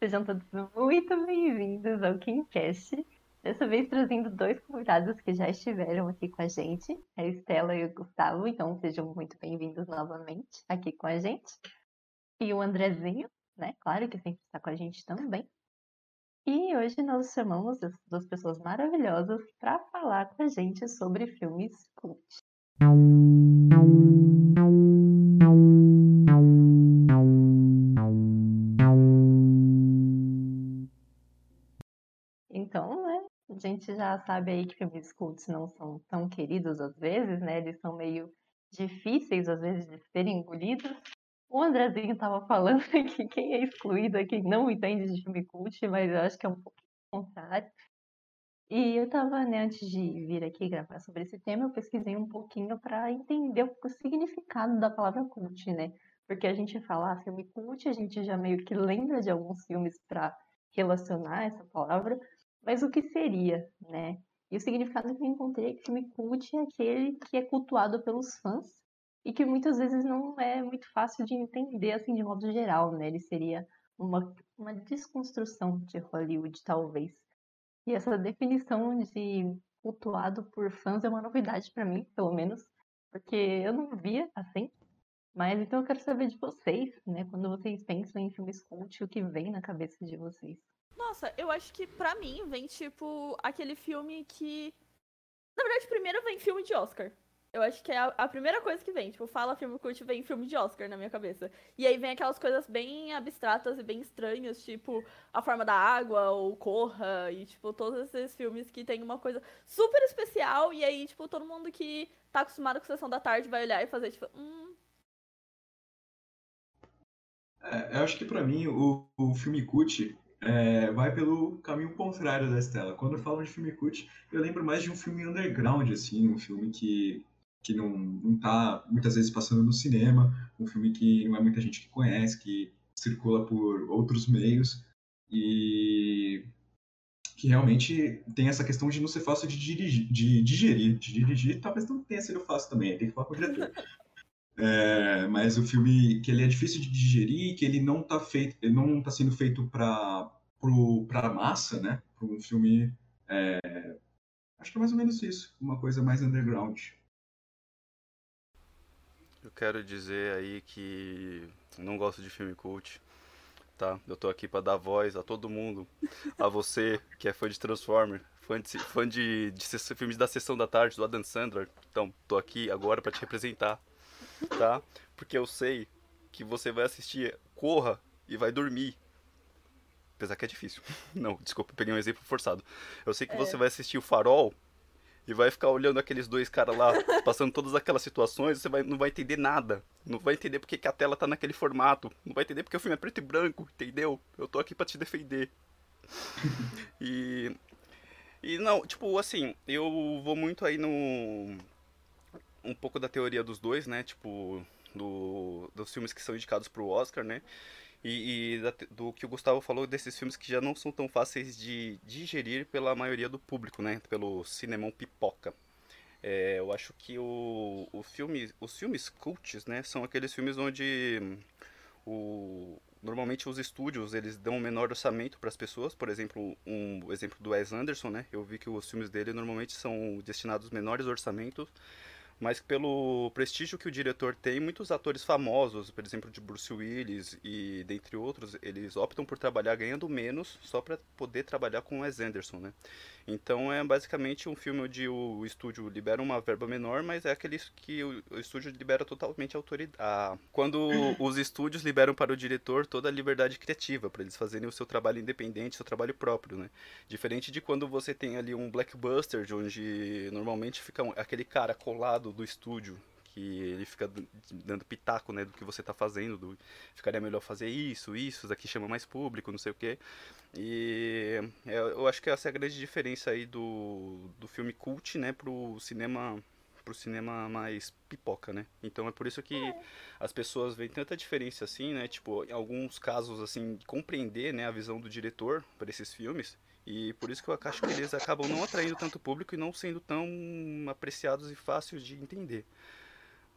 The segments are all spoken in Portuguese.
Sejam todos muito bem-vindos ao KimCast. Dessa vez trazendo dois convidados que já estiveram aqui com a gente, a Estela e o Gustavo. Então sejam muito bem-vindos novamente aqui com a gente. E o Andrezinho, né? Claro que sempre está com a gente também. E hoje nós chamamos duas pessoas maravilhosas para falar com a gente sobre filmes cult. Gente já sabe aí que filmes cults não são tão queridos às vezes, né? Eles são meio difíceis às vezes de serem engolidos. O Andrezinho estava falando que quem é excluído é quem não entende de filme cult, mas eu acho que é um pouco contrário. E eu estava, né, antes de vir aqui gravar sobre esse tema, eu pesquisei um pouquinho para entender o significado da palavra cult, né? Porque a gente fala ah, filme cult, a gente já meio que lembra de alguns filmes para relacionar essa palavra, mas o que seria, né? E o significado que eu encontrei é que filme cult é aquele que é cultuado pelos fãs e que muitas vezes não é muito fácil de entender, assim, de modo geral, né? Ele seria uma, uma desconstrução de Hollywood, talvez. E essa definição de cultuado por fãs é uma novidade para mim, pelo menos, porque eu não via assim. Mas então eu quero saber de vocês, né? Quando vocês pensam em filmes cult, o que vem na cabeça de vocês? Nossa, eu acho que pra mim vem tipo aquele filme que. Na verdade, primeiro vem filme de Oscar. Eu acho que é a, a, primeira coisa que vem. Tipo, fala filme cult, vem filme de Oscar na minha cabeça. E aí vem aquelas coisas bem abstratas e bem estranhas, tipo A Forma da Água, ou Corra, e tipo, todos esses filmes que tem uma coisa super especial. E aí, tipo, todo mundo que tá acostumado com Sessão da Tarde vai olhar e fazer, tipo, hum. É, eu acho que para mim o, o filme cult é, vai pelo caminho contrário da Estela. Quando falo de filme cult, eu lembro mais de um filme underground, assim, um filme que que não, não tá muitas vezes passando no cinema, um filme que não é muita gente que conhece, que circula por outros meios e que realmente tem essa questão de não ser fácil de, dirigir, de digerir. De dirigir talvez não tenha sido fácil também, tem que falar com o diretor. É, mas o filme que ele é difícil de digerir, que ele não está feito, ele não está sendo feito para para massa, né? Para um filme, é, acho que é mais ou menos isso, uma coisa mais underground. Eu quero dizer aí que não gosto de filme cult, tá? Eu tô aqui para dar voz a todo mundo, a você que é fã de Transformer, fã de, fã de, de filmes da Sessão da Tarde, do Adam Sandler. Então, tô aqui agora para te representar, tá? Porque eu sei que você vai assistir Corra e vai dormir. Apesar que é difícil. Não, desculpa, peguei um exemplo forçado. Eu sei que é. você vai assistir o Farol e vai ficar olhando aqueles dois caras lá, passando todas aquelas situações, você vai, não vai entender nada. Não vai entender porque que a tela tá naquele formato. Não vai entender porque o filme é preto e branco, entendeu? Eu tô aqui para te defender. e. E não, tipo, assim, eu vou muito aí no. Um pouco da teoria dos dois, né? Tipo, do, dos filmes que são indicados pro Oscar, né? e, e da, do que o Gustavo falou desses filmes que já não são tão fáceis de digerir pela maioria do público, né? Pelo cinemão pipoca. É, eu acho que o, o filme, os filmes cults, né, são aqueles filmes onde o, normalmente os estúdios eles dão um menor orçamento para as pessoas. Por exemplo, um exemplo do Wes Anderson, né? Eu vi que os filmes dele normalmente são destinados menores orçamentos mas pelo prestígio que o diretor tem, muitos atores famosos, por exemplo, de Bruce Willis e dentre outros, eles optam por trabalhar ganhando menos só para poder trabalhar com Wes Anderson, né? Então é basicamente um filme onde o estúdio libera uma verba menor, mas é aquele que o, estúdio libera totalmente a autoridade. Quando os estúdios liberam para o diretor toda a liberdade criativa, para eles fazerem o seu trabalho independente, seu trabalho próprio, né? Diferente de quando você tem ali um blockbuster, onde normalmente fica aquele cara colado do estúdio, que ele fica dando pitaco, né, do que você está fazendo, do, ficaria melhor fazer isso, isso, daqui chama mais público, não sei o quê. E é, eu acho que essa é a grande diferença aí do, do filme cult, né, pro cinema pro cinema mais pipoca, né? Então é por isso que é. as pessoas veem tanta diferença assim, né? Tipo, em alguns casos assim, compreender, né, a visão do diretor para esses filmes. E por isso que eu acho que eles acabam não atraindo tanto público e não sendo tão apreciados e fáceis de entender.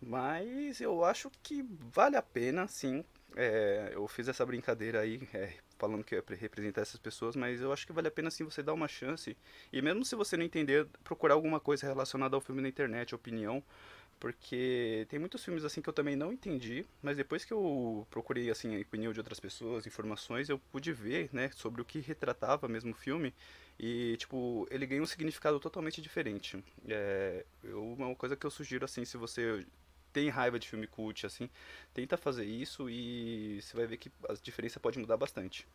Mas eu acho que vale a pena, sim. É, eu fiz essa brincadeira aí, é, falando que é pra representar essas pessoas, mas eu acho que vale a pena sim você dar uma chance. E mesmo se você não entender, procurar alguma coisa relacionada ao filme na internet, opinião. Porque tem muitos filmes assim que eu também não entendi, mas depois que eu procurei assim a opinião de outras pessoas, informações, eu pude ver, né, sobre o que retratava mesmo o filme e tipo ele ganha um significado totalmente diferente. É uma coisa que eu sugiro assim, se você tem raiva de filme cult assim, tenta fazer isso e você vai ver que a diferença pode mudar bastante.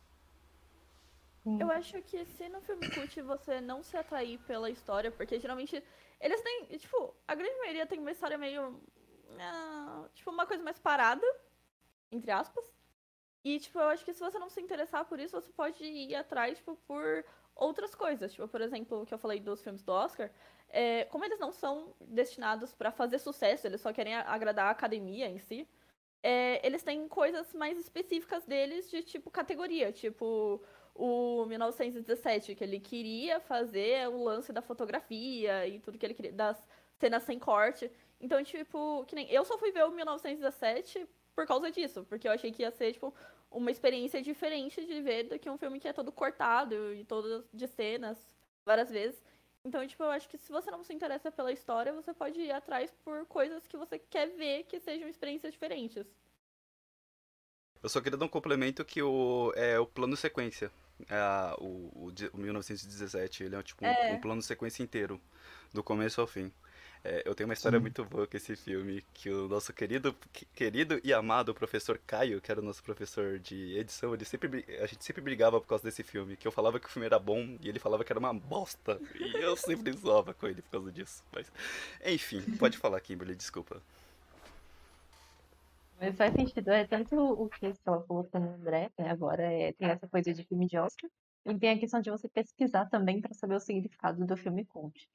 Eu acho que se no filme cult você não se atrair pela história, porque geralmente eles têm, tipo, a grande maioria tem uma história meio. ah, tipo, uma coisa mais parada, entre aspas. E, tipo, eu acho que se você não se interessar por isso, você pode ir atrás, tipo, por outras coisas. Tipo, por exemplo, o que eu falei dos filmes do Oscar. é, como eles não são destinados pra fazer sucesso, eles só querem agradar a academia em si. é, eles têm coisas mais específicas deles de, tipo, categoria. Tipo, o 1917, que ele queria fazer o lance da fotografia e tudo que ele queria, das cenas sem corte. Então, tipo, que nem eu só fui ver o 1917 por causa disso, porque eu achei que ia ser, tipo, uma experiência diferente de ver do que um filme que é todo cortado e todo de cenas várias vezes. Então, tipo, eu acho que se você não se interessa pela história, você pode ir atrás por coisas que você quer ver que sejam experiências diferentes. Eu só queria dar um complemento que o, é o plano sequência. É, o, o, de- o 1917, ele é tipo um, É. um plano sequência inteiro, do começo ao fim. É, eu tenho uma história Sim. muito boa com esse filme, que o nosso querido, que- querido e amado professor Caio, que era o nosso professor de edição, ele sempre, a gente sempre brigava por causa desse filme, que eu falava que o filme era bom e ele falava que era uma bosta. E eu sempre zoava com ele por causa disso. Mas, enfim, pode falar, Kimberly, desculpa. Mas faz sentido, é tanto o que falou com o André, né, agora é, tem essa coisa de filme de Oscar, e tem a questão de você pesquisar também para saber o significado do filme cult.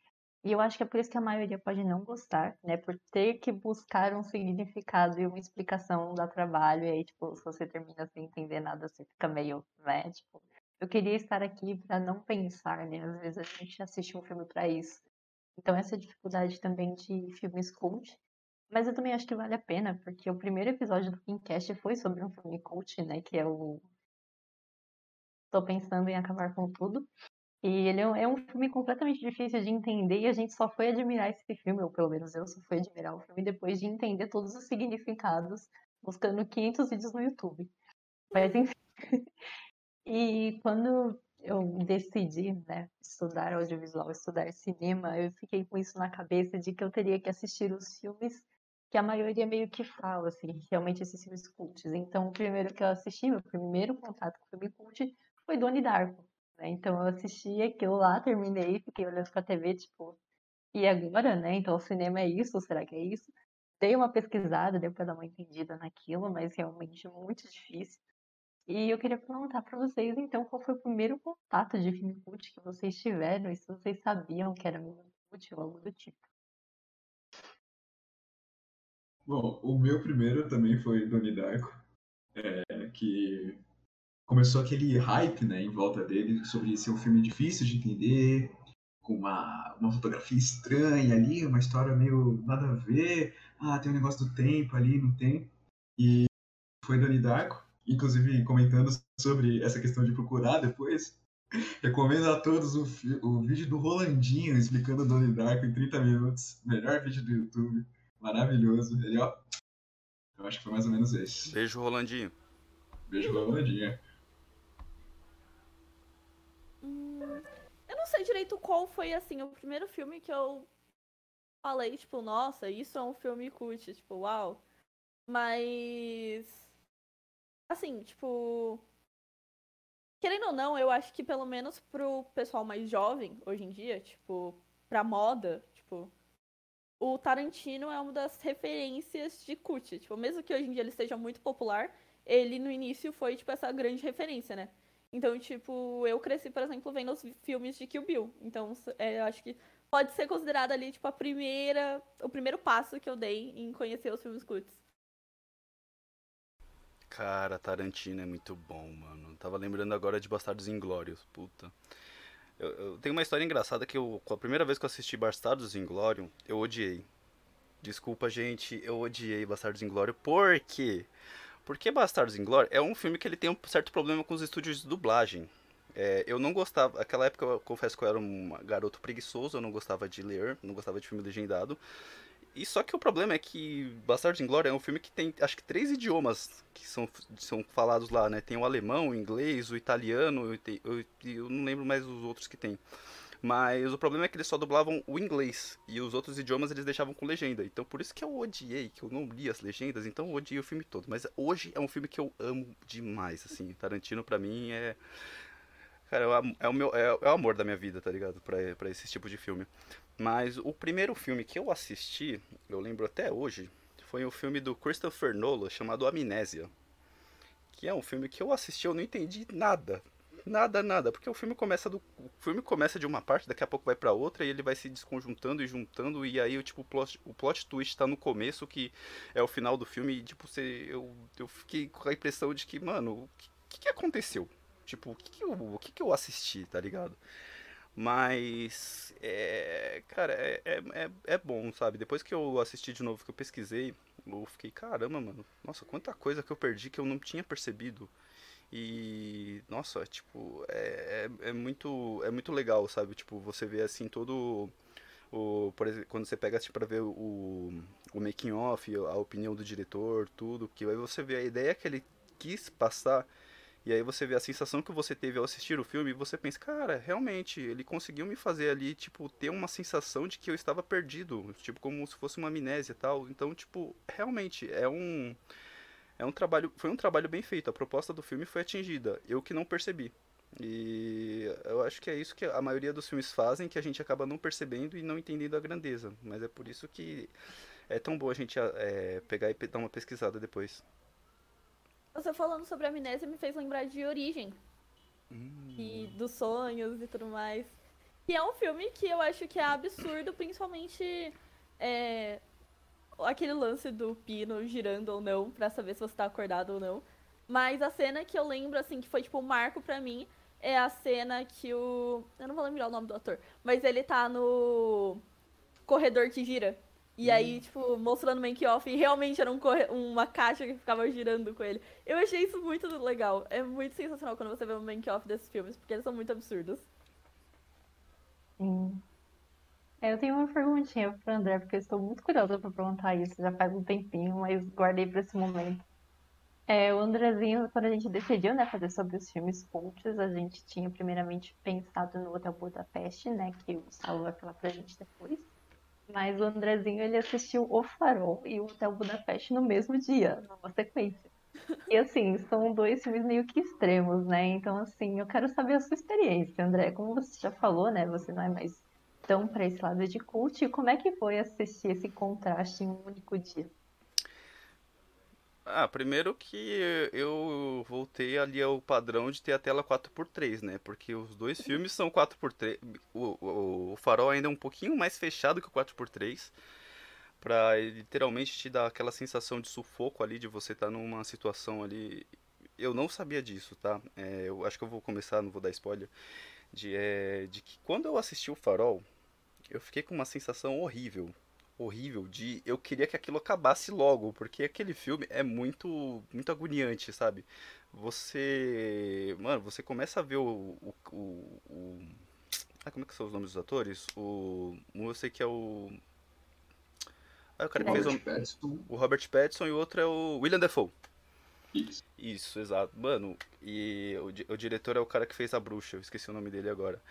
E eu acho que é por isso que a maioria pode não gostar, né, por ter que buscar um significado e uma explicação dá trabalho, e aí, tipo, se você termina sem entender nada, você fica meio, né, tipo, eu queria estar aqui para não pensar, né, às vezes a gente assiste um filme para isso. Então essa dificuldade também de filmes cult, mas eu também acho que vale a pena, porque o primeiro episódio do Pincast foi sobre um filme cult, né? Que é o Tô Pensando em Acabar com Tudo. E ele é um, é um filme completamente difícil de entender e a gente só foi admirar esse filme, ou pelo menos eu só fui admirar o filme depois de entender todos os significados, buscando 500 vídeos no YouTube. Mas enfim. E quando eu decidi, né, estudar audiovisual, estudar cinema, eu fiquei com isso na cabeça de que eu teria que assistir os filmes que a maioria meio que fala, assim, realmente esses filmes cults. Então, o primeiro que eu assisti, meu primeiro contato com o filme cult foi Donnie Darko, né? Então, eu assisti aquilo lá, terminei, fiquei olhando pra TV, tipo, e agora, né? Então, o cinema é isso? Será que é isso? Dei uma pesquisada, deu pra dar uma entendida naquilo, mas realmente muito difícil. E eu queria perguntar pra vocês, então, qual foi o primeiro contato de filme cult que vocês tiveram e se vocês sabiam que era filme cult ou algo do tipo. Bom, o meu primeiro também foi Donnie Darko, é, que começou aquele hype, né, em volta dele sobre ser um filme difícil de entender, com uma, uma fotografia estranha ali, uma história meio nada a ver, ah, tem um negócio do tempo ali, não tem, e foi Donnie Darko, inclusive comentando sobre essa questão de procurar depois, recomendo a todos o, o vídeo do Rolandinho explicando Donnie Darko em 30 minutos, melhor vídeo do YouTube, maravilhoso, ele ó, eu acho que foi mais ou menos esse. Beijo, Rolandinho. Beijo, Rolandinho. Hum, eu não sei direito qual foi, assim, o primeiro filme que eu falei, tipo, nossa, isso é um filme cult, tipo, uau. Mas. Assim, tipo. Querendo ou não, eu acho que pelo menos pro pessoal mais jovem, hoje em dia, tipo, pra moda, tipo. O Tarantino é uma das referências de cult. Tipo, mesmo que hoje em dia ele seja muito popular, ele no início foi, tipo, essa grande referência, né? Então, tipo, eu cresci, por exemplo, vendo os filmes de Kill Bill. Então, é, eu acho que pode ser considerado ali, tipo, a primeira, o primeiro passo que eu dei em conhecer os filmes cults. Cara, Tarantino é muito bom, mano. Tava lembrando agora de Bastardos Inglórios, puta. Eu, eu tenho uma história engraçada que eu, a primeira vez que eu assisti Bastardos Inglórios, eu odiei. Desculpa, gente, eu odiei Bastardos Inglórios. Por quê? Porque Bastardos Inglórios é um filme que ele tem um certo problema com os estúdios de dublagem. É, eu não gostava, naquela época eu confesso que eu era um garoto preguiçoso, eu não gostava de ler, não gostava de filme legendado. E só que o problema é que Bastardos Inglórios é um filme que tem, acho que três idiomas que são, são falados lá, né? Tem o alemão, o inglês, o italiano, eu, eu não lembro mais os outros que tem. Mas o problema é que eles só dublavam o inglês e os outros idiomas eles deixavam com legenda. Então por isso que eu odiei, que eu não li as legendas, então eu odiei o filme todo. Mas hoje é um filme que eu amo demais, assim. Tarantino para mim é Cara, é o, meu, é, é, o amor da minha vida, tá ligado? Pra, pra esse tipo de filme. Mas o primeiro filme que eu assisti, eu lembro até hoje, foi um filme do Christopher Nolan chamado Amnésia. Que é um filme que eu assisti, eu não entendi nada. Nada, nada, porque o filme começa do o filme começa de uma parte, daqui a pouco vai para outra e ele vai se desconjuntando e juntando e aí tipo o plot, o plot twist tá no começo que é o final do filme e tipo você eu, eu fiquei com a impressão de que, mano, o que, que aconteceu? Tipo, o que, que, eu, o que, que eu assisti, tá ligado? Mas, é, cara, é, é, é, é bom, sabe? Depois que eu assisti de novo, que eu pesquisei, eu fiquei, caramba, mano, nossa, quanta coisa que eu perdi que eu não tinha percebido. E, nossa, tipo, é, é, é muito, é muito legal, sabe? Tipo, você vê assim todo o, por exemplo, quando você pega assim, para ver o, o making off, a opinião do diretor, tudo, que aí você vê a ideia que ele quis passar e aí você vê a sensação que você teve ao assistir o filme e você pensa, cara, realmente, ele conseguiu me fazer ali, tipo, ter uma sensação de que eu estava perdido, tipo, como se fosse uma amnésia e tal. Então, tipo, realmente, é um é um trabalho, foi um trabalho bem feito. A proposta do filme foi atingida, eu que não percebi. E eu acho que é isso que a maioria dos filmes fazem, que a gente acaba não percebendo e não entendendo a grandeza. Mas é por isso que é tão bom a gente é, pegar e dar uma pesquisada depois. Você falando sobre a amnésia me fez lembrar de Origem. Hum. E dos sonhos e tudo mais. Que é um filme que eu acho que é absurdo, principalmente é, aquele lance do pino girando ou não, pra saber se você tá acordado ou não. Mas a cena que eu lembro, assim, que foi tipo um marco pra mim, é a cena que o. Eu não vou lembrar o nome do ator, mas ele tá no corredor que gira. E hum. aí, tipo, mostrando o make-off e realmente era um uma caixa que ficava girando com ele. Eu achei isso muito legal. É muito sensacional quando você vê o make-off desses filmes, porque eles são muito absurdos. Sim. É, eu tenho uma perguntinha pro André, porque eu estou muito curiosa para perguntar isso. Já faz um tempinho, mas guardei para esse momento. É, o Andrezinho, quando a gente decidiu né, fazer sobre os filmes cultos, a gente tinha primeiramente pensado no Hotel Budapeste, né? Que o Saulo vai falar pra gente depois. Mas o Andrezinho, ele assistiu O Farol e o Hotel Budapeste no mesmo dia, numa sequência. E assim, são dois filmes meio que extremos, né? Então, assim, eu quero saber a sua experiência, André. Como você já falou, né? Você não é mais tão para esse lado de cult. Como é que foi assistir esse contraste em um único dia? Ah, primeiro que eu voltei ali ao padrão de ter a tela 4x3, né? Porque os dois filmes são 4x3. O, o, o farol ainda é um pouquinho mais fechado que o 4x3. Pra literalmente te dar aquela sensação de sufoco ali, de você estar tá numa situação ali. Eu não sabia disso, tá? É, eu acho que eu vou começar, não vou dar spoiler. De, é, de que quando eu assisti o farol, eu fiquei com uma sensação horrível horrível de eu queria que aquilo acabasse logo, porque aquele filme é muito muito agoniante, sabe? Você, mano, você começa a ver o, o, o, o... Ah, como é que são os nomes dos atores? O, eu sei que é o ah, o cara que Robert fez o, o Robert Pattinson e o outro é o William Defoe. Isso. Isso, exato. Mano, e o, o diretor é o cara que fez a bruxa, eu esqueci o nome dele agora.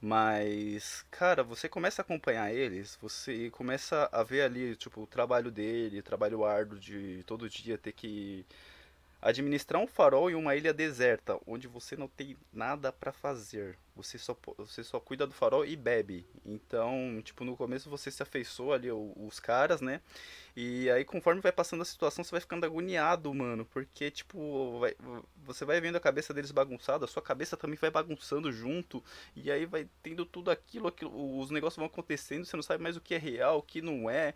Mas, cara, você começa a acompanhar eles, você começa a ver ali, tipo, o trabalho dele, o trabalho árduo de todo dia ter que administrar um farol em uma ilha deserta, onde você não tem nada para fazer. Você só, você só cuida do farol e bebe. Então, tipo, no começo você se afeiçoa ali os caras, né? E aí, conforme vai passando a situação, você vai ficando agoniado, mano. Porque, tipo, vai, você vai vendo a cabeça deles bagunçada, a sua cabeça também vai bagunçando junto. E aí vai tendo tudo aquilo, aquilo os negócios vão acontecendo, você não sabe mais o que é real, o que não é.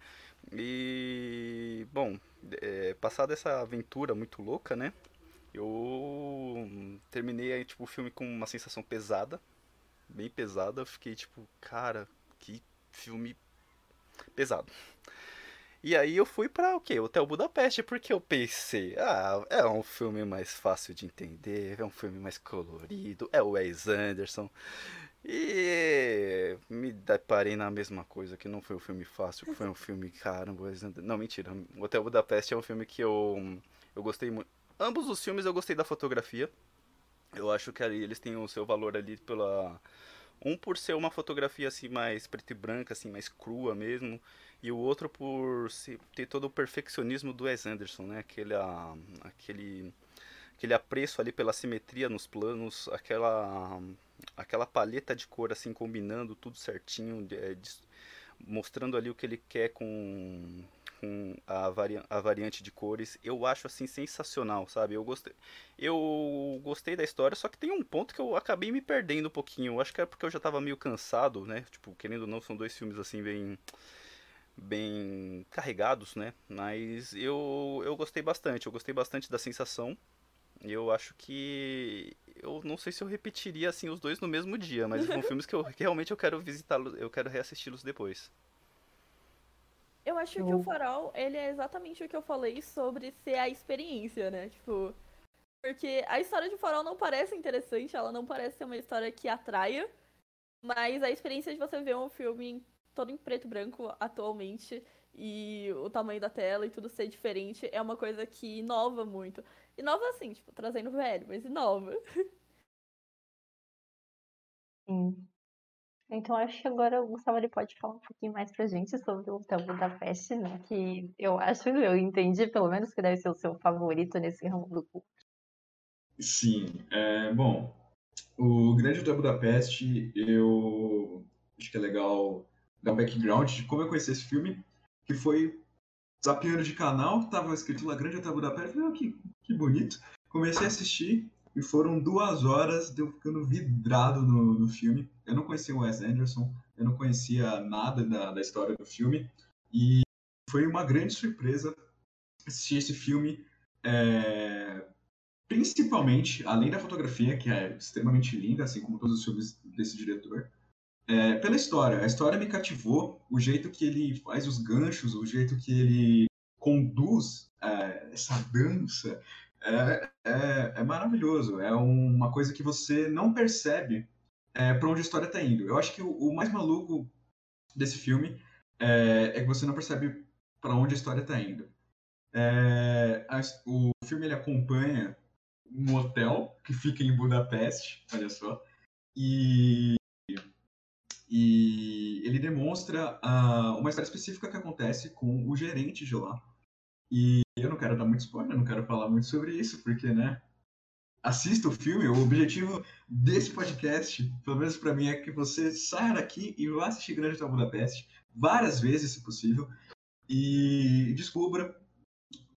E, bom, é, passada essa aventura muito louca, né? Eu terminei aí, tipo, o filme com uma sensação pesada, bem pesada. Eu fiquei tipo, cara, que filme pesado. E aí eu fui pra o quê? Hotel Budapeste, porque eu pensei, ah, é um filme mais fácil de entender, é um filme mais colorido, é o Wes Anderson. E me deparei na mesma coisa, que não foi um filme fácil, que foi um filme, caramba, Wes Anderson. Não, mentira. Hotel Budapeste é um filme que eu, eu gostei muito. Ambos os filmes eu gostei da fotografia. Eu acho que eles têm o seu valor ali pela. Um por ser uma fotografia assim mais preto e branca, assim, mais crua mesmo e o outro por ter todo o perfeccionismo do Wes Anderson, né? Aquele, a, aquele, aquele apreço ali pela simetria nos planos, aquela, aquela paleta de cor assim combinando tudo certinho, é, de, mostrando ali o que ele quer com, com a, a variante de cores. Eu acho assim sensacional, sabe? Eu gostei, eu gostei da história, só que tem um ponto que eu acabei me perdendo um pouquinho. Eu acho que é porque eu já estava meio cansado, né? Tipo, querendo ou não, são dois filmes assim bem bem carregados, né? Mas eu, eu gostei bastante, eu gostei bastante da sensação. Eu acho que eu não sei se eu repetiria assim os dois no mesmo dia, mas são filmes que eu que realmente eu quero visitá-los, eu quero reassisti-los depois. Eu acho que o Farol, ele é exatamente o que eu falei sobre ser a experiência, né? Tipo, porque a história de Farol não parece interessante, ela não parece ser uma história que atraia, mas a experiência de você ver um filme todo em preto e branco atualmente e o tamanho da tela e tudo ser diferente é uma coisa que inova muito. Inova assim, tipo, trazendo velho, mas inova. Sim. Então acho que agora o Gustavo ele pode falar um pouquinho mais pra gente sobre o Hotel Budapeste, né? Que eu acho, eu entendi pelo menos que deve ser o seu favorito nesse ramo do curso. Sim, é, bom, o Grande Hotel Budapeste, eu acho que é legal dar um background de como eu conheci esse filme, que foi zapeando de canal, tava escrito lá Grande Hotel Budapeste, falei, oh, que, que bonito. Comecei a assistir e foram duas horas de eu ficando vidrado no, no filme. Eu não conhecia o Wes Anderson, eu não conhecia nada da, da história do filme e foi uma grande surpresa assistir esse filme, é, principalmente, além da fotografia, que é extremamente linda, assim como todos os filmes desse diretor, é, pela história. A história me cativou, o jeito que ele faz os ganchos, o jeito que ele conduz é, essa dança é, é, é, maravilhoso. É uma coisa que você não percebe é, para onde a história está indo. Eu acho que o, o, mais maluco desse filme é, é que você não percebe para onde a história está indo. É, a, o filme ele acompanha um hotel que fica em Budapeste, olha só, e e ele demonstra uh, uma história específica que acontece com o gerente de lá. E eu não quero dar muito spoiler, não quero falar muito sobre isso, porque, né? Assista o filme. O objetivo desse podcast, pelo menos para mim, é que você saia daqui e vá assistir Grande Hotel Budapeste várias vezes, se possível, e descubra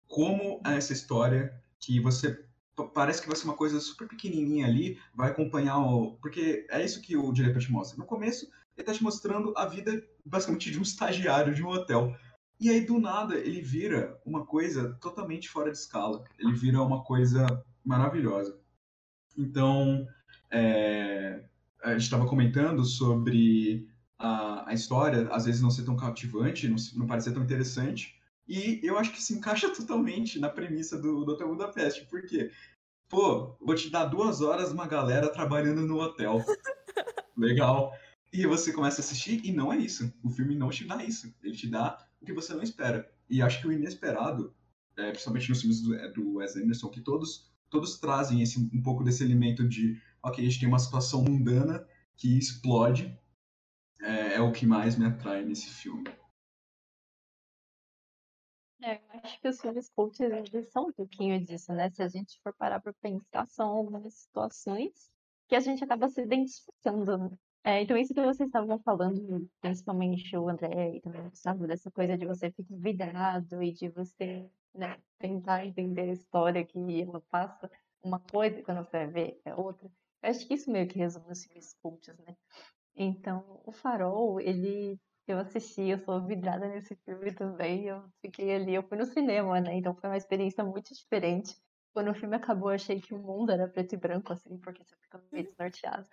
como essa história que você parece que vai ser uma coisa super pequenininha ali, vai acompanhar o. Porque é isso que o diretor te mostra. No começo, ele tá te mostrando a vida, basicamente, de um estagiário de um hotel. E aí, do nada, ele vira uma coisa totalmente fora de escala. Ele vira uma coisa maravilhosa. Então, é, a gente estava comentando sobre a, a, história, às vezes não ser tão cativante, não, não parecer tão interessante. E eu acho que se encaixa totalmente na premissa do, do Hotel Budapeste. Por quê? Pô, vou te dar duas horas uma galera trabalhando no hotel. Legal. E você começa a assistir e não é isso. O filme não te dá isso. Ele te dá o que você não espera. E acho que o inesperado, é, principalmente nos filmes do, é, do Wes Anderson, que todos, todos trazem esse, um pouco desse elemento de, ok, a gente tem uma situação mundana que explode, é, é o que mais me atrai nesse filme. É, eu acho que os filmes cults, são um pouquinho disso, né? Se a gente for parar para pensar, são algumas situações que a gente acaba se identificando é, então, isso que vocês estavam falando, principalmente o André e também o Gustavo, dessa coisa de você ficar vidrado e de você né, tentar entender a história que ela passa uma coisa quando você ver é outra. Eu acho que isso meio que resume os filmes cultos, né? Então, o Farol, ele. Eu assisti, eu sou vidrada nesse filme também. Eu fiquei ali, eu fui no cinema, né? Então foi uma experiência muito diferente. Quando o filme acabou, eu achei que o mundo era preto e branco, assim, porque você fica meio desnorteado.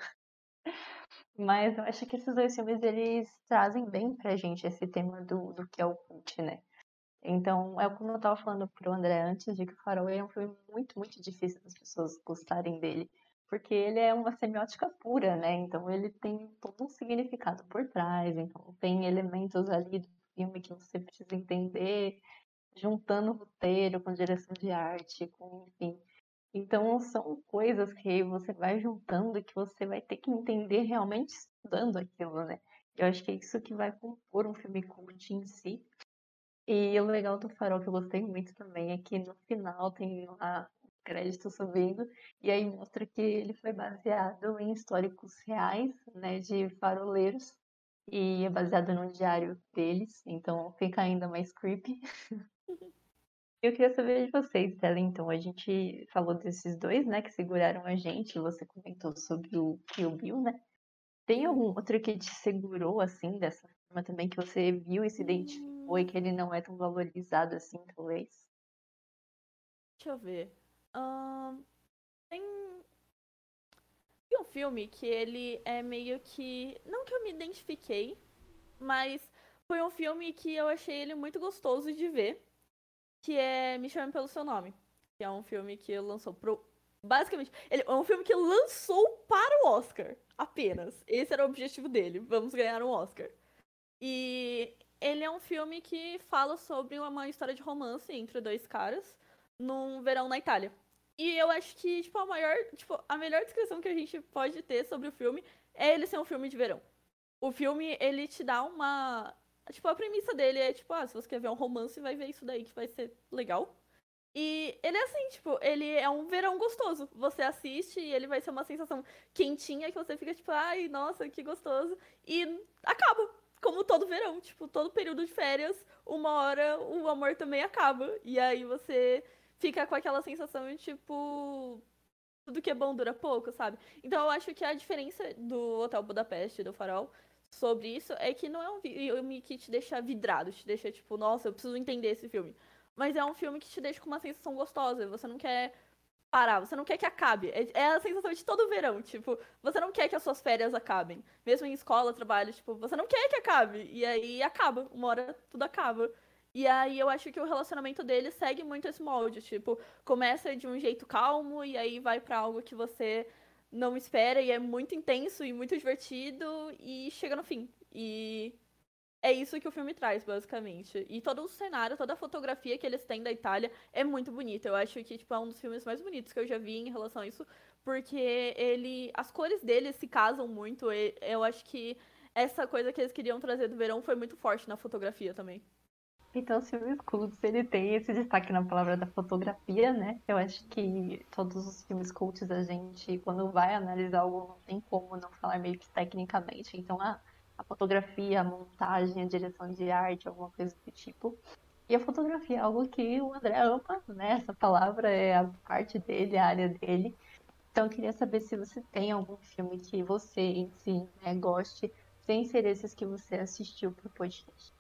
Mas eu acho que esses dois filmes, eles trazem bem pra gente esse tema do, do que é o cult, né? Então, é como eu estava falando pro André antes, de que o Farol é um filme muito, muito difícil das pessoas gostarem dele. Porque ele é uma semiótica pura, né? Então, ele tem todo um significado por trás. Então, tem elementos ali do filme que você precisa entender, juntando roteiro com direção de arte, com, enfim. Então, são coisas que você vai juntando e que você vai ter que entender realmente estudando aquilo, né? Eu acho que é isso que vai compor um filme cult em si. E o legal do Farol que eu gostei muito também é que no final tem a crédito subindo e aí mostra que ele foi baseado em históricos reais, né, de faroleiros e é baseado no diário deles, então fica ainda mais creepy. Eu queria saber de vocês, Stella, então, a gente falou desses dois, né, que seguraram a gente, você comentou sobre o Kill Bill, né? Tem algum outro que te segurou, assim, dessa forma também, que você viu e se identificou e que ele não é tão valorizado assim, talvez? Deixa eu ver. Ahn, tem... tem um filme que ele é meio que. Não que eu me identifiquei, mas foi um filme que eu achei ele muito gostoso de ver. Que é Me Chame Pelo Seu Nome. Que é um filme que lançou pro. Basicamente, ele é um filme que lançou para o Oscar. Apenas. Esse era o objetivo dele. Vamos ganhar um Oscar. E ele é um filme que fala sobre uma história de romance entre dois caras num verão na Itália. E eu acho que, tipo, a maior, tipo, a melhor descrição que a gente pode ter sobre o filme é ele ser um filme de verão. O filme, ele te dá uma. Tipo, a premissa dele é, tipo, ah, se você quer ver um romance, vai ver isso daí que vai ser legal. E ele é assim, tipo, ele é um verão gostoso. Você assiste e ele vai ser uma sensação quentinha que você fica, tipo, ai, nossa, que gostoso. E acaba. Como todo verão, tipo, todo período de férias, uma hora o amor também acaba. E aí você fica com aquela sensação de, tipo, tudo que é bom dura pouco, sabe? Então eu acho que a diferença do Hotel Budapeste e do Farol sobre isso é que não é um filme que te deixa vidrado, te deixa tipo, nossa, eu preciso entender esse filme. Mas é um filme que te deixa com uma sensação gostosa, você não quer parar, você não quer que acabe. É, é a sensação de todo verão, tipo, você não quer que as suas férias acabem. Mesmo em escola, trabalho, tipo, você não quer que acabe. E aí acaba, uma hora tudo acaba. E aí eu acho que o relacionamento dele segue muito esse molde, tipo, começa de um jeito calmo e aí vai para algo que você não espera e é muito intenso e muito divertido e chega no fim. E é isso que o filme traz, basicamente. E todo o cenário, toda a fotografia que eles têm da Itália é muito bonita. Eu acho que tipo, é um dos filmes mais bonitos que eu já vi em relação a isso, porque ele. As cores dele se casam muito. Eu acho que essa coisa que eles queriam trazer do verão foi muito forte na fotografia também. Então, os filmes cultos, ele tem esse destaque na palavra da fotografia, né? Eu acho que todos os filmes cultos, a gente, quando vai analisar algo, não tem como não falar meio que tecnicamente. Então, a, a fotografia, a montagem, a direção de arte, alguma coisa do tipo. E a fotografia é algo que o André ama, né? Essa palavra é a parte dele, a área dele. Então, eu queria saber se você tem algum filme que você, em né, goste, sem ser esses que você assistiu pro podcast.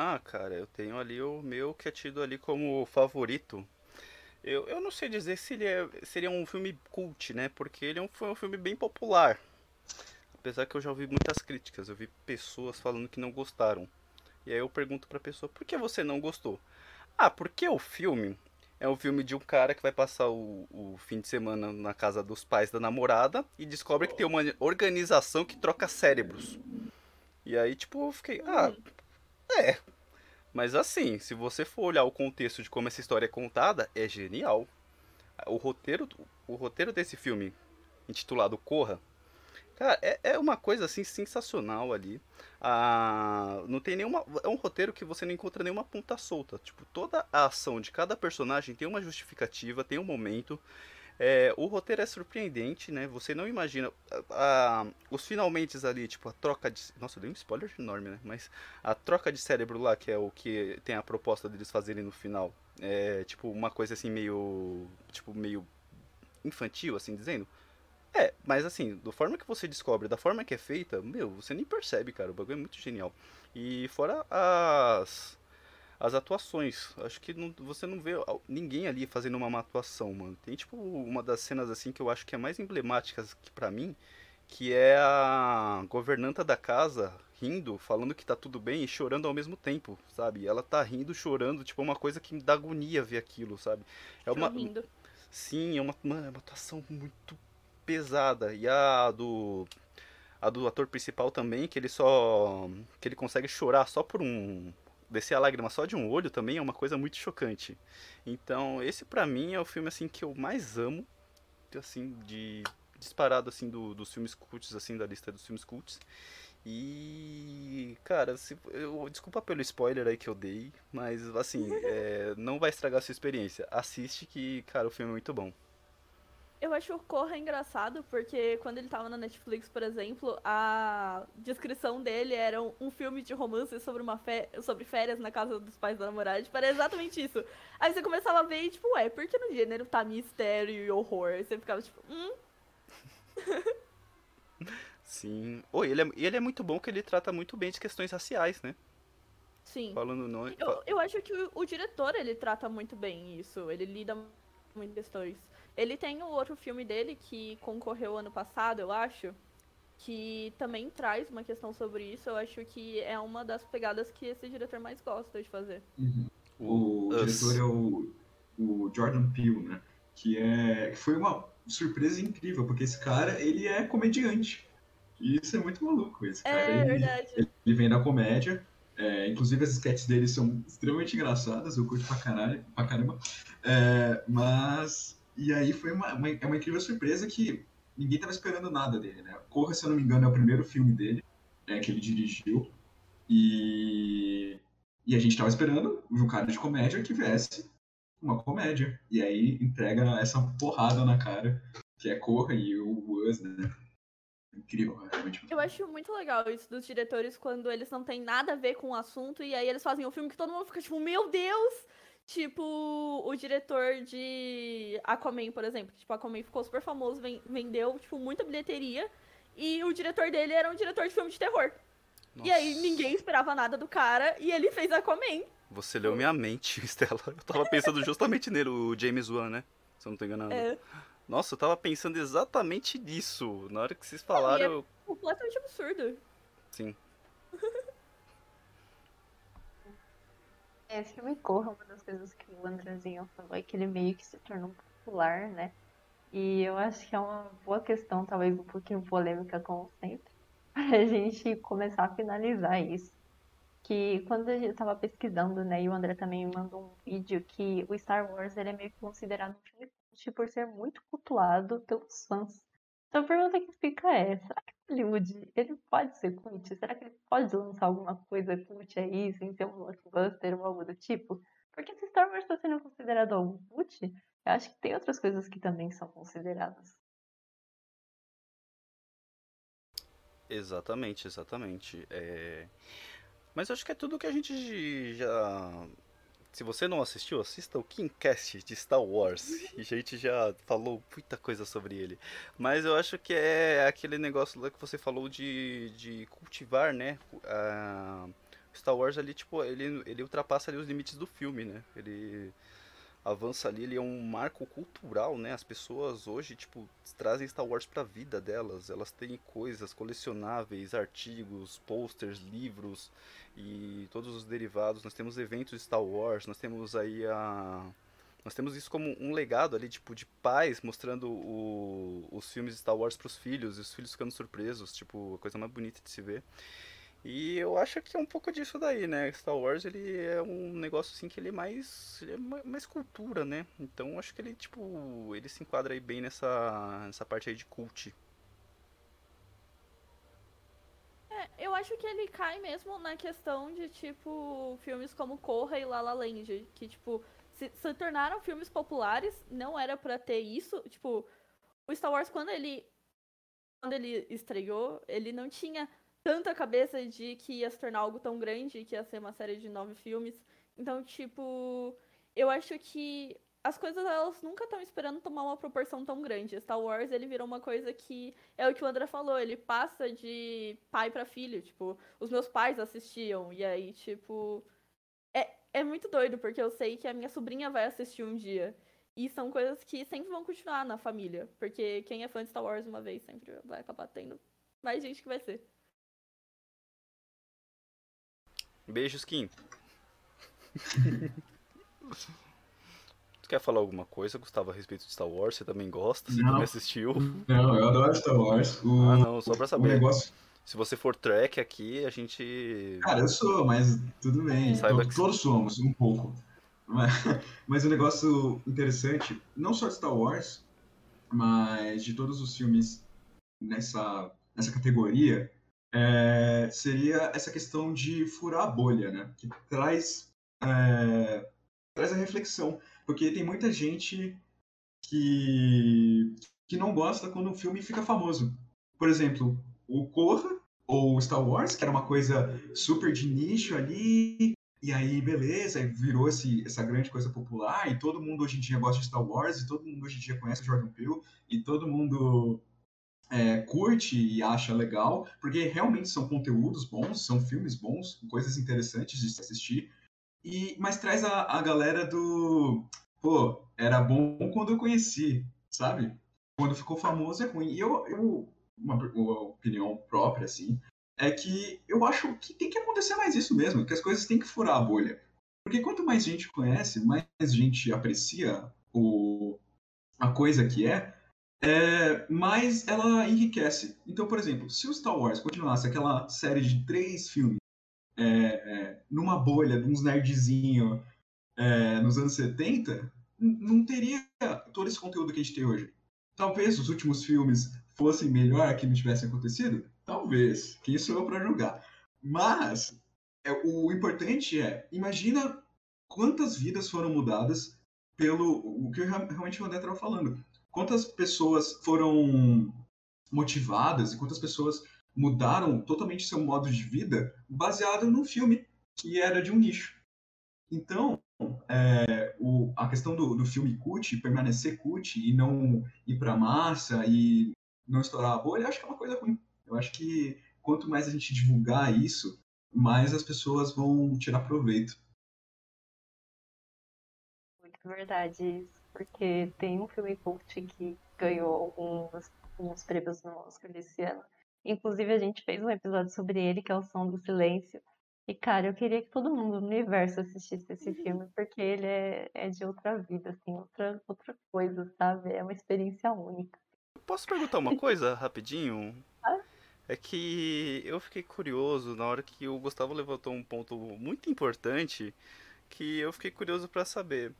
Ah, cara, eu tenho ali o meu que é tido ali como favorito. Eu, eu não sei dizer se ele é, seria um filme cult, né? Porque ele é um, foi um filme bem popular. Apesar que eu já ouvi muitas críticas, eu vi pessoas falando que não gostaram. E aí eu pergunto pra pessoa, por que você não gostou? Ah, porque o filme é um filme de um cara que vai passar o, o fim de semana na casa dos pais da namorada e descobre que tem uma organização que troca cérebros. E aí, tipo, eu fiquei, ah, é. Mas assim, se você for olhar o contexto de como essa história é contada, é genial. O roteiro, o roteiro desse filme, intitulado Corra, cara, é, é uma coisa assim sensacional ali. Ah, não tem nenhuma. É um roteiro que você não encontra nenhuma ponta solta. Tipo, toda a ação de cada personagem tem uma justificativa, tem um momento. É, o roteiro é surpreendente, né? Você não imagina. A, a, os finalmente ali, tipo, a troca de. Nossa, eu dei um spoiler enorme, né? Mas a troca de cérebro lá, que é o que tem a proposta deles fazerem no final. É tipo uma coisa assim meio. Tipo, meio infantil, assim dizendo. É, mas assim, da forma que você descobre, da forma que é feita, meu, você nem percebe, cara. O bagulho é muito genial. E fora as as atuações. Acho que não, você não vê ninguém ali fazendo uma má atuação, mano. Tem tipo uma das cenas assim que eu acho que é mais emblemáticas para mim, que é a governanta da casa rindo, falando que tá tudo bem e chorando ao mesmo tempo, sabe? Ela tá rindo, chorando, tipo, é uma coisa que me dá agonia ver aquilo, sabe? É uma. Rindo. Sim, é uma, mano, é uma atuação muito pesada. E a do. A do ator principal também, que ele só. que ele consegue chorar só por um. Descer a lágrima só de um olho também é uma coisa muito chocante. Então, esse pra mim é o filme assim que eu mais amo, assim, de disparado assim do, dos filmes cults, assim, da lista dos filmes cults. E, cara, se, eu, desculpa pelo spoiler aí que eu dei, mas assim, é, não vai estragar a sua experiência. Assiste que, cara, o filme é muito bom. Eu acho o Corra engraçado porque quando ele tava na Netflix, por exemplo, a descrição dele era um, filme de romance sobre uma sobre férias na casa dos pais da namorada. Tipo, era exatamente isso. Aí você começava a ver e, tipo, ué, por que no gênero tá mistério e horror? Aí você ficava tipo, hum. Sim. Oh, ele, é, ele é muito bom que ele trata muito bem de questões raciais, né? Sim. Falando no... eu, eu acho que o, o, diretor, ele trata muito bem isso. Ele lida muito questões. Ele tem o outro filme dele que concorreu ano passado, eu acho, que também traz uma questão sobre isso. Eu acho que é uma das pegadas que esse diretor mais gosta de fazer. Uhum. O, o diretor é o, o Jordan Peele, né? Que é, foi uma surpresa incrível, porque esse cara, ele é comediante. E isso é muito maluco. Esse é, cara, ele, verdade. Ele vem da comédia. É, inclusive as sketches dele são extremamente engraçadas, eu curto pra, caralho, pra caramba. É, mas. E aí foi uma, uma, é uma incrível surpresa que ninguém tava esperando nada dele, né? Corra, se eu não me engano, é o primeiro filme dele, é, que ele dirigiu. E. E a gente tava esperando um cara de comédia que viesse uma comédia. E aí entrega essa porrada na cara, que é Corra e o Us, né? Incrível, é realmente. Eu acho muito legal isso dos diretores quando eles não têm nada a ver com o assunto e aí eles fazem um filme que todo mundo fica tipo, meu Deus! Tipo, o diretor de Aquaman, por exemplo. Tipo, Aquaman ficou super famoso, vendeu, tipo, muita bilheteria. E o diretor dele era um diretor de filme de terror. Nossa. E aí ninguém esperava nada do cara e ele fez Aquaman. Você leu minha mente, Stella. Eu tava pensando justamente nele, o James Wan, né? Se eu não tô enganado. É. Nossa, eu tava pensando exatamente nisso. Na hora que vocês falaram. Não, é eu... completamente absurdo. Sim. É, esse filme Corra, uma das coisas que o Andrezinho falou é que ele meio que se tornou popular, né? E eu acho que é uma boa questão, talvez um pouquinho polêmica, como sempre, para a gente começar a finalizar isso que quando eu estava pesquisando, né, e o André também me mandou um vídeo que o Star Wars ele é meio que considerado um filme por ser muito cultuado pelos fãs. Então a pergunta que fica é, será que Hollywood ele pode ser cult? Será que ele pode lançar alguma coisa cult aí, sem ser um blockbuster ou algo do tipo? Porque se Star Wars está sendo considerado algo cult, eu acho que tem outras coisas que também são consideradas. Exatamente, exatamente. É... Mas acho que é tudo que a gente já. Se você não assistiu, assista o Kingcast de Star Wars. E a gente já falou muita coisa sobre ele. Mas eu acho que é aquele negócio lá que você falou de, de cultivar, né? A Star Wars ali, tipo, ele, ele ultrapassa ali os limites do filme, né? Ele avança ali, ele é um marco cultural, né? As pessoas hoje, tipo, trazem Star Wars pra vida delas. Elas têm coisas colecionáveis, artigos, posters, livros e todos os derivados. Nós temos eventos de Star Wars, nós temos aí a nós temos isso como um legado ali, tipo, de pais mostrando o, os filmes de Star Wars para os filhos, e os filhos ficando surpresos, tipo, a coisa mais bonita de se ver. E eu acho que é um pouco disso daí, né? Star Wars, ele é um negócio assim que ele é mais ele é mais cultura, né? Então acho que ele tipo, ele se enquadra aí bem nessa nessa parte aí de cult. É, eu acho que ele cai mesmo na questão de tipo filmes como Corra e La La Land, que tipo se, se tornaram filmes populares, não era para ter isso, tipo, o Star Wars quando ele quando ele estreou, ele não tinha tanto a cabeça de que ia se tornar algo tão grande, que ia ser uma série de nove filmes. Então, tipo, eu acho que as coisas elas nunca estão esperando tomar uma proporção tão grande. Star Wars ele virou uma coisa que é o que o André falou, ele passa de pai para filho, tipo, os meus pais assistiam e aí tipo é, é muito doido porque eu sei que a minha sobrinha vai assistir um dia. E são coisas que sempre vão continuar na família. Porque quem é fã de Star Wars uma vez sempre vai acabar tendo mais gente que vai ser. Beijos, Kim. tu quer falar alguma coisa, Gustavo, a respeito de Star Wars? Você também gosta? Você Não. também assistiu? Não, eu adoro Star Wars. O, Ah, não, só pra o saber. negócio. Se você for track aqui, a gente. Cara, eu sou, mas tudo bem. Saiba to- que- Todos somos, um pouco. Mas, mas o negócio interessante, não só de Star Wars, mas de todos os filmes nessa, nessa categoria, é, seria essa questão de furar a bolha, né? Que traz, é, traz a reflexão. Porque tem muita gente que, que não gosta quando um filme fica famoso. Por exemplo, o Corra ou Star Wars, que era uma coisa super de nicho ali, e aí beleza, virou esse, essa grande coisa popular, e todo mundo hoje em dia gosta de Star Wars, e todo mundo hoje em dia conhece Jordan Peele, e todo mundo é, curte e acha legal, porque realmente são conteúdos bons, são filmes bons, coisas interessantes de se assistir, e, mas traz a, a galera do, pô, era bom quando eu conheci, sabe? Quando ficou famoso é ruim. E eu, eu uma, uma opinião própria, assim, é que eu acho que tem que acontecer mais isso mesmo, que as coisas têm que furar a bolha. Porque quanto mais gente conhece, mais gente aprecia o, a coisa que é, é, mais ela enriquece. Então, por exemplo, se o Star Wars continuasse aquela série de três filmes é, é, numa bolha uns nerdzinhos é, nos anos 70, n- não teria todo esse conteúdo que a gente tem hoje. Talvez os últimos filmes fossem melhor que não tivessem acontecido? Talvez. Quem sou eu para julgar? Mas é, o importante é, imagina quantas vidas foram mudadas pelo o que rea- realmente o André estava falando. Quantas pessoas foram motivadas e quantas pessoas mudaram totalmente seu modo de vida baseado num filme que era de um nicho. Então, é, o- a questão do, do filme cult, permanecer cult e não ir para massa e não estourar a bolha, eu acho que é uma coisa ruim. Eu acho que quanto mais a gente divulgar isso, mais as pessoas vão tirar proveito. Muito verdade isso, porque tem um filme cult que ganhou uns, uns prêmios no Oscar desse ano. Inclusive, a gente fez um episódio sobre ele, que é o Som do Silêncio. E, cara, eu queria que todo mundo no universo assistisse esse filme, porque ele é, é de outra vida, assim, outra, outra coisa, sabe? É uma experiência única. Posso perguntar uma coisa rapidinho? Ah. É que eu fiquei curioso na hora que o Gustavo levantou um ponto muito importante que eu fiquei curioso pra saber.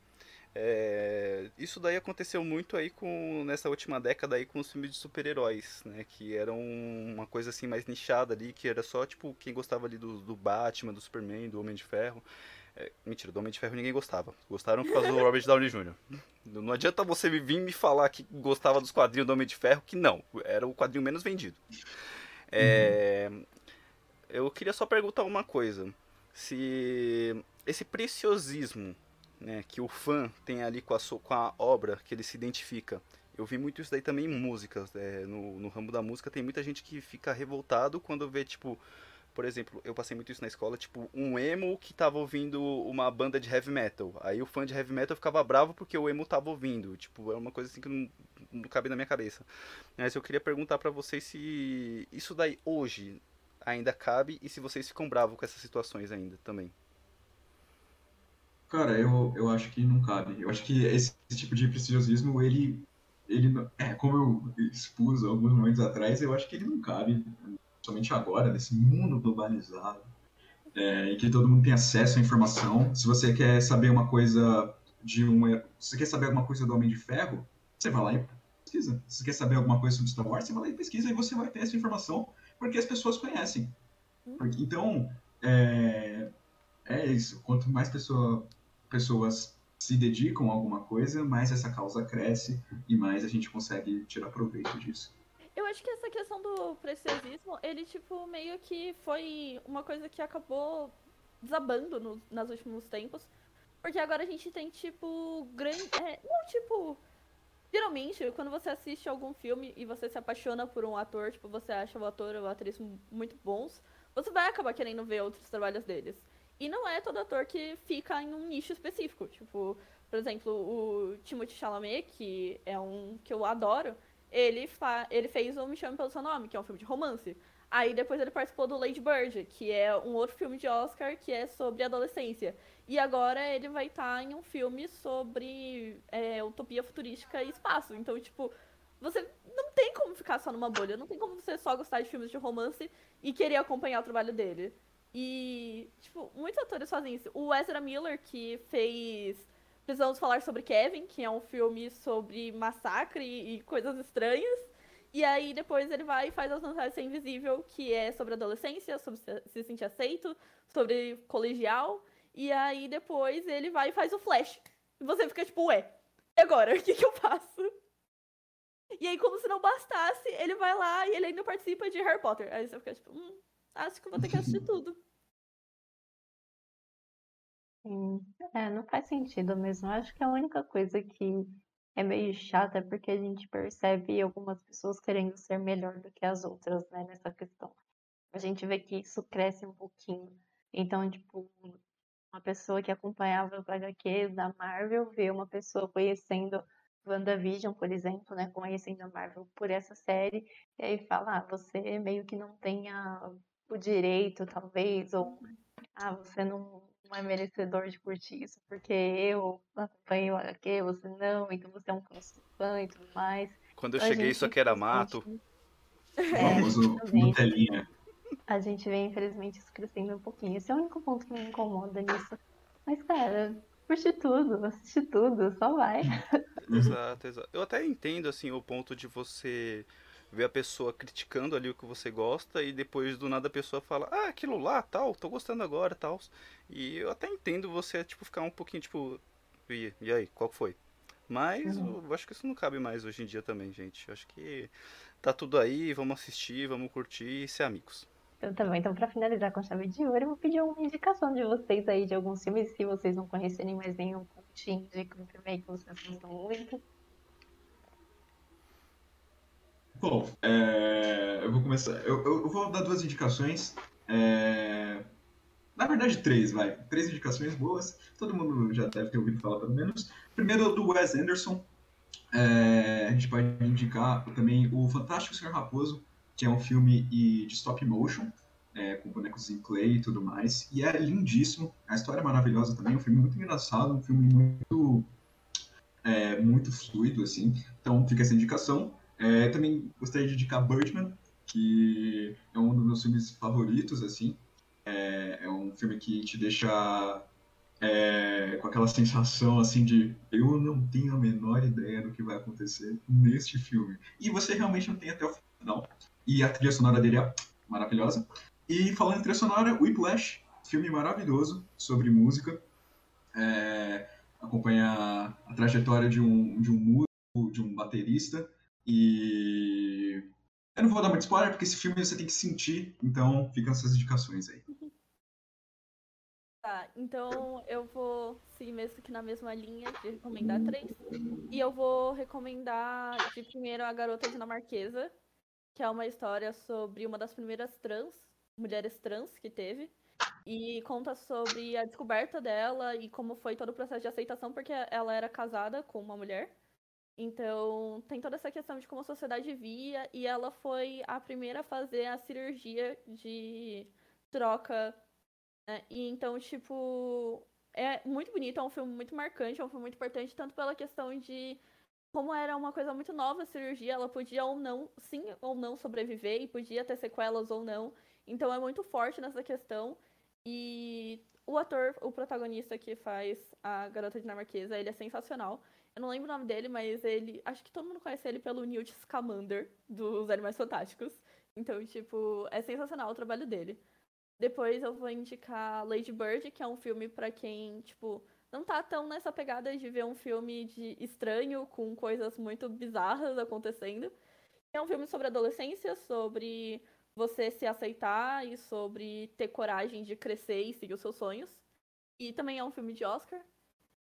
É, isso daí aconteceu muito aí com nessa última década aí com os filmes de super-heróis, né? Que eram uma coisa assim mais nichada ali, que era só tipo quem gostava ali do, do Batman, do Superman, do Homem de Ferro. É, mentira, do Homem de Ferro ninguém gostava. Gostaram por causa do Robert Downey Jr. Não adianta você vir me falar que gostava dos quadrinhos do Homem de Ferro, que não. Era o quadrinho menos vendido. É, Eu queria só perguntar uma coisa. Se esse preciosismo né, que o fã tem ali com a, sua- com a obra que ele se identifica. Eu vi muito isso daí também em músicas. é, no, no ramo da música tem muita gente que fica revoltado quando vê, tipo, por exemplo, eu passei muito isso na escola, tipo, um emo que tava ouvindo uma banda de heavy metal. Aí o fã de heavy metal ficava bravo porque o emo tava ouvindo. Tipo, é uma coisa assim que não, não cabe na minha cabeça. Mas eu queria perguntar pra vocês se isso daí hoje ainda cabe e se vocês ficam bravos com essas situações ainda também. Cara, eu, eu acho que não cabe. Eu acho que esse, esse tipo de preciosismo, ele, ele, é, como eu expus alguns momentos atrás, eu acho que ele não cabe, somente agora, nesse mundo globalizado, é, em que todo mundo tem acesso à informação. Se você quer saber uma coisa de um, se você quer saber alguma coisa do Homem de Ferro, você vai lá e pesquisa. Se você quer saber alguma coisa sobre Star Wars, você vai lá e pesquisa e você vai ter essa informação, porque as pessoas conhecem. Porque- então, é, é isso. Quanto mais pessoa, pessoas se dedicam a alguma coisa, mais essa causa cresce e mais a gente consegue tirar proveito disso. Eu acho que essa questão do preciosismo, ele, tipo, meio que foi uma coisa que acabou desabando no, nos últimos tempos. Porque agora a gente tem, tipo, grande. É, não, tipo. Geralmente, quando você assiste algum filme e você se apaixona por um ator, tipo, você acha o ator ou a atriz muito bons, você vai acabar querendo ver outros trabalhos deles. E não é todo ator que fica em um nicho específico. Tipo, Por exemplo, o Timothée Chalamet, que é um que eu adoro, ele, fa ele fez o Me Chame Pelo Seu Nome, que é um filme de romance. Aí depois ele participou do Lady Bird, que é um outro filme de Oscar que é sobre adolescência. E agora ele vai estar tá em um filme sobre é, utopia futurística e espaço. Então, tipo, você não tem como ficar só numa bolha. Não tem como você só gostar de filmes de romance e querer acompanhar o trabalho dele. E, tipo, muitos atores fazem isso. O Ezra Miller, que fez Precisamos Falar sobre Kevin, que é um filme sobre massacre e coisas estranhas. E aí depois ele vai e faz As Vantagens Ser Invisível, que é sobre adolescência, sobre se sentir aceito, sobre colegial. E aí depois ele vai e faz o Flash. E você fica tipo, ué, e agora? O que, que eu faço? E aí, como se não bastasse, ele vai lá e ele ainda participa de Harry Potter. Aí você fica tipo, hum, acho que eu vou ter que assistir tudo. Sim. É, não faz sentido mesmo. Eu acho que a única coisa que é meio chata é porque a gente percebe algumas pessoas querendo ser melhor do que as outras, né, nessa questão. A gente vê que isso cresce um pouquinho. Então, tipo, uma pessoa que acompanhava os HQs da Marvel vê uma pessoa conhecendo WandaVision, por exemplo, né, conhecendo a Marvel por essa série, e aí fala, ah, você meio que não tenha o direito, talvez, ou ah, você não, não é merecedor de curtir isso, porque eu acompanhei o HQ, você não, então você é um fã e tudo mais. Quando eu cheguei, isso aqui era mato. É, famoso Nutelinha. A gente vê, infelizmente, isso crescendo um pouquinho. Esse é o único ponto que me incomoda nisso. Mas, cara, curte tudo, assiste tudo, só vai. Exato, exato. Eu até entendo, assim, o ponto de você ver a pessoa criticando ali o que você gosta e depois do nada a pessoa fala, ah, aquilo lá, tal, tô gostando agora, tal. E eu até entendo você, tipo, ficar um pouquinho, tipo, e, e aí, qual foi? Mas uhum. eu acho que isso não cabe mais hoje em dia também, gente. Eu acho que tá tudo aí, vamos assistir, vamos curtir e ser amigos. Então tá bom, então pra finalizar com chave de ouro, eu vou pedir uma indicação de vocês aí de alguns filmes, se vocês não conhecerem mais nenhum, te indico um filme aí que vocês gostam muito. Bom, é, eu vou começar. Eu, eu, vou dar duas indicações. É, na verdade, três, vai. Três indicações boas. Todo mundo já deve ter ouvido falar, pelo menos. Primeiro, do Wes Anderson. É, a gente pode indicar também o Fantástico Senhor Raposo, que é um filme de stop motion, é, com bonecos em clay e tudo mais. E é lindíssimo. A história é maravilhosa também. Um filme muito engraçado, um filme muito, é, muito fluido, assim. Então, fica essa indicação. É, também gostaria de indicar Birdman, que é um dos meus filmes favoritos, assim. É, é um filme que te deixa é, com aquela sensação, assim, de eu não tenho a menor ideia do que vai acontecer neste filme. E você realmente não tem até o final. E a trilha sonora dele é maravilhosa. E falando em trilha sonora, Whiplash, filme maravilhoso sobre música. É, acompanha a trajetória de um, de um músico, de um baterista, e eu não vou dar muito spoiler, porque esse filme você tem que sentir, então ficam essas indicações aí. Tá, então eu vou seguir mesmo aqui na mesma linha de recomendar três. E eu vou recomendar de primeiro A Garota Dinamarquesa, que é uma história sobre uma das primeiras trans, mulheres trans que teve. E conta sobre a descoberta dela e como foi todo o processo de aceitação, porque ela era casada com uma mulher. Então, tem toda essa questão de como a sociedade via, e ela foi a primeira a fazer a cirurgia de troca. Né? E então, tipo, é muito bonito, é um filme muito marcante, é um filme muito importante, tanto pela questão de como era uma coisa muito nova a cirurgia, ela podia ou não, sim ou não sobreviver, e podia ter sequelas ou não. Então é muito forte nessa questão. E o ator, o protagonista que faz a garota dinamarquesa, ele é sensacional. Eu não lembro o nome dele, mas ele. Acho que todo mundo conhece ele pelo Newt Scamander, dos Animais Fantásticos. Então, tipo, é sensacional o trabalho dele. Depois eu vou indicar Lady Bird, que é um filme para quem, tipo, não tá tão nessa pegada de ver um filme de estranho com coisas muito bizarras acontecendo. É um filme sobre adolescência, sobre você se aceitar e sobre ter coragem de crescer e seguir os seus sonhos. E também é um filme de Oscar.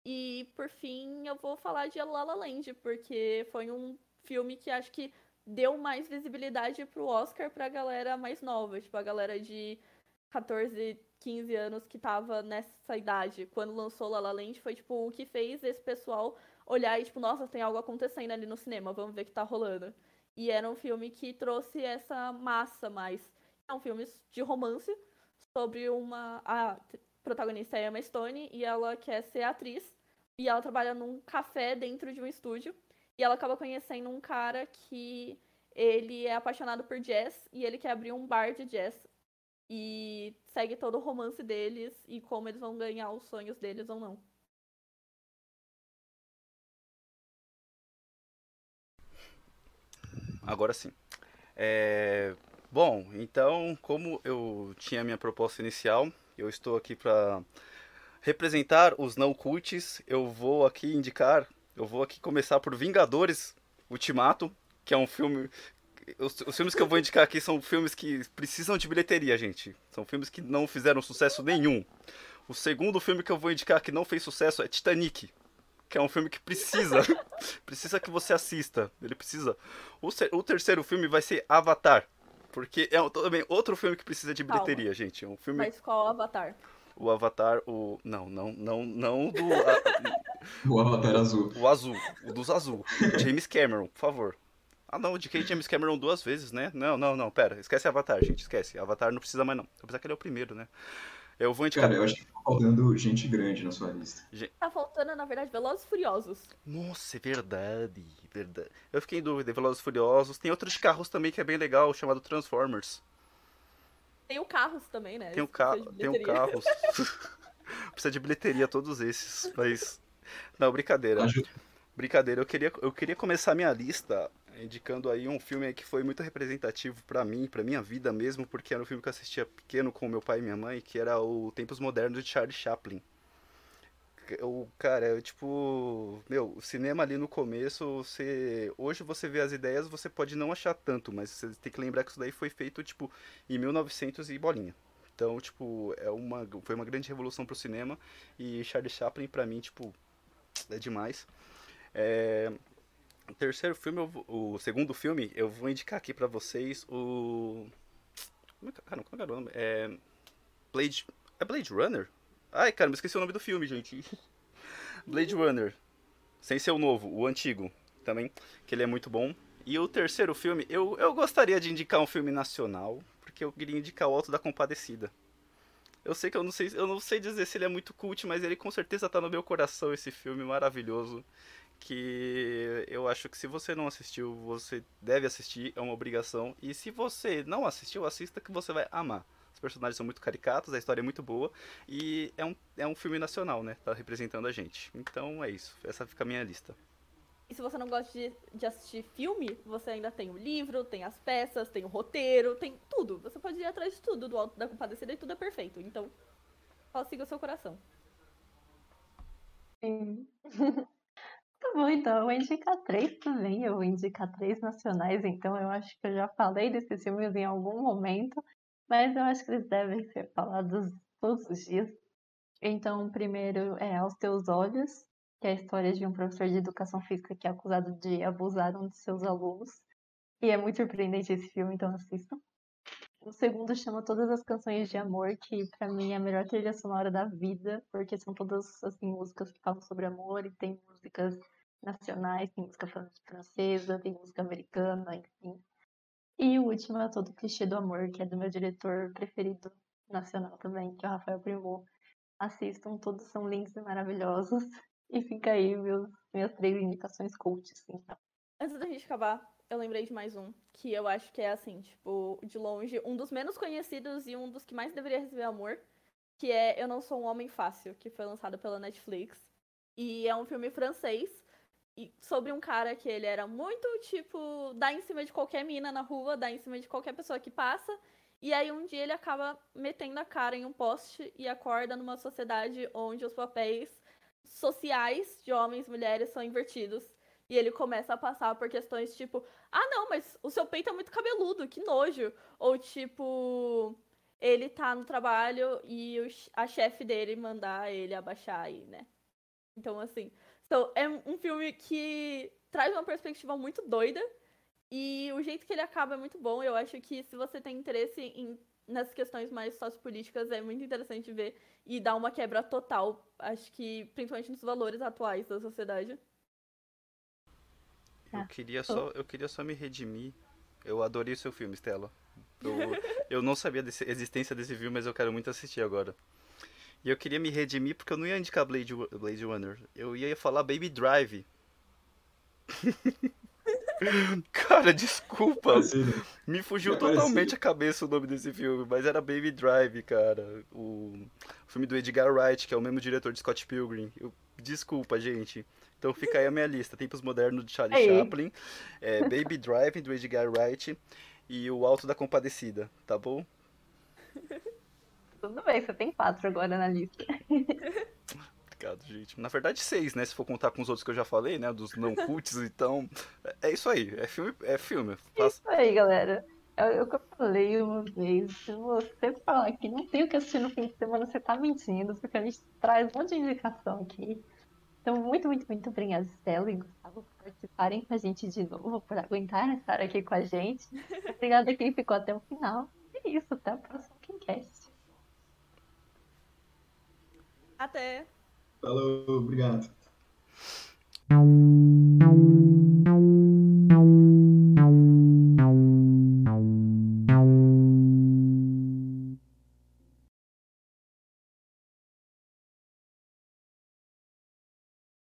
E por fim, eu vou falar de La La Land, porque foi um filme que acho que deu mais visibilidade pro Oscar pra galera mais nova, tipo a galera de 14, 15 anos que tava nessa idade, quando lançou La La Land, foi tipo o que fez esse pessoal olhar e tipo, nossa, tem algo acontecendo ali no cinema, vamos ver o que tá rolando. E era um filme que trouxe essa massa mais. É um filme de romance sobre uma a protagonista é Emma Stone e ela quer ser atriz e ela trabalha num café dentro de um estúdio e ela acaba conhecendo um cara que ele é apaixonado por jazz e ele quer abrir um bar de jazz e segue todo o romance deles e como eles vão ganhar os sonhos deles ou não. Agora sim. É... Bom, então, como eu tinha minha proposta inicial, eu estou aqui para representar os não cults. Eu vou aqui indicar, eu vou aqui começar por Vingadores Ultimato, que é um filme os, os, filmes que eu vou indicar aqui são filmes que precisam de bilheteria, gente. São filmes que não fizeram sucesso nenhum. O segundo filme que eu vou indicar que não fez sucesso é Titanic, que é um filme que precisa, precisa que você assista. Ele precisa. O, o, terceiro filme vai ser Avatar, porque é também outro filme que precisa de bilheteria, Calma. gente. É um filme. Mas qual Avatar? O Avatar, o não, não, não, não do o Avatar azul. O azul, o dos azul. James Cameron, por favor. Ah, não, de Kate James Cameron duas vezes, né? Não, não, não, pera. Esquece Avatar, gente, esquece. Avatar não precisa mais, não. Apesar que ele é o primeiro, né? Eu vou indicar. Cara, eu acho que tá faltando gente grande na sua lista. Tá faltando, na verdade, Velozes Furiosos. Nossa, é verdade, verdade. Eu fiquei em dúvida, Velozes Furiosos. Tem outros de carros também que é bem legal, chamado Transformers. Tem o Carros também, né? Tem o, ca... tem o Carros. Precisa de bilheteria todos esses, mas... Não, brincadeira. Ajuda. Brincadeira, eu queria, eu queria começar minha lista indicando aí um filme que foi muito representativo para mim, para minha vida mesmo, porque era um filme que eu assistia pequeno com meu pai e minha mãe, que era o Tempos Modernos de Charlie Chaplin. O cara, eu, tipo, meu, o cinema ali no começo, você hoje você vê as ideias, você pode não achar tanto, mas você tem que lembrar que isso daí foi feito tipo em 1900 e bolinha. Então, tipo, é uma foi uma grande revolução pro cinema e Charlie Chaplin para mim, tipo, é demais. É, o terceiro filme, o segundo filme, eu vou indicar aqui para vocês o. Como é, cara, como é, é o nome? É. Blade. É Blade Runner? Ai, cara, me esqueci o nome do filme, gente. Blade Runner. Sem ser o novo, o antigo também, que ele é muito bom. E o terceiro filme, eu, eu gostaria de indicar um filme nacional, porque eu queria indicar o Alto da Compadecida. Eu sei que eu não sei, eu não sei dizer se ele é muito cult, mas ele com certeza tá no meu coração esse filme maravilhoso que eu acho que se você não assistiu, você deve assistir, é uma obrigação. E se você não assistiu, assista que você vai amar. Os personagens são muito caricatos, a história é muito boa e é um, é um filme nacional, né? Tá representando a gente. Então é isso, essa fica a minha lista. E se você não gosta de, de assistir filme, você ainda tem o livro, tem as peças, tem o roteiro, tem tudo. Você pode ir atrás de tudo do Alto da Compadecida e tudo é perfeito. Então, só siga o seu coração. Sim. Bom, então eu vou indicar três também. Eu vou indicar três nacionais, então eu acho que eu já falei desses filmes em algum momento, mas eu acho que eles devem ser falados todos os dias. Então, o primeiro é Aos Teus Olhos, que é a história de um professor de educação física que é acusado de abusar um de seus alunos. E é muito surpreendente esse filme, então assistam. O segundo chama Todas as Canções de Amor, que para mim é a melhor trilha sonora da vida, porque são todas assim músicas que falam sobre amor e tem músicas nacionais, tem música francesa, tem música americana, enfim. E o último é Todo Clichê do Amor, que é do meu diretor preferido nacional também, que é o Rafael Primor. Assistam, todos são lindos e maravilhosos. E fica aí meus, minhas três indicações cults, então. Antes da gente acabar, eu lembrei de mais um, que eu acho que é assim, tipo, de longe, um dos menos conhecidos e um dos que mais deveria receber amor, que é Eu Não Sou um Homem Fácil, que foi lançado pela Netflix. E é um filme francês sobre um cara que ele era muito, tipo, dar em cima de qualquer mina na rua, dar em cima de qualquer pessoa que passa. E aí um dia ele acaba metendo a cara em um poste e acorda numa sociedade onde os papéis sociais de homens e mulheres são invertidos. E ele começa a passar por questões tipo, ah não, mas o seu peito é muito cabeludo, que nojo. Ou tipo, ele tá no trabalho e a chefe dele mandar ele abaixar aí, né? Então, assim, então, é um filme que traz uma perspectiva muito doida E o jeito que ele acaba é muito bom. Eu acho que se você tem interesse em, nessas questões mais sociopolíticas, é muito interessante ver e dar uma quebra total. Acho que principalmente nos valores atuais da sociedade. Eu Ah, queria só, eu queria só me redimir. Eu adorei o seu filme, Stella. Eu, eu não sabia da existência desse filme, mas eu quero muito assistir agora. E eu queria me redimir porque eu não ia indicar Blade, Blade Runner. Eu ia falar Baby Drive. Cara, desculpa. Né? Me fugiu parecido. totalmente a cabeça o nome desse filme, mas era Baby Drive, cara. O filme do Edgar Wright, que é o mesmo diretor de Scott Pilgrim. Eu- Desculpa, gente. Então fica aí a minha lista. Tempos Modernos de Charlie Aí. Chaplin, é, Baby Drive do Edgar Wright e O Alto da Compadecida, tá bom? Tudo bem, você tem quatro agora na lista. Obrigado, gente. Na verdade, seis, né? Se for contar com os outros que eu já falei, né? Dos não cults, então. É é isso aí. É filme. É filme. Faça- Isso aí, galera. É o que eu falei uma vez. Se você falar que não tem o que assistir no fim de semana, você tá mentindo, porque a gente traz um monte de indicação aqui. Então, muito, muito, muito obrigada, Stella e Gustavo, por participarem com a gente de novo, por aguentarem estar aqui com a gente. Obrigada a quem ficou até o final. É isso, até o próximo Kimcast. Até! Falou, obrigado.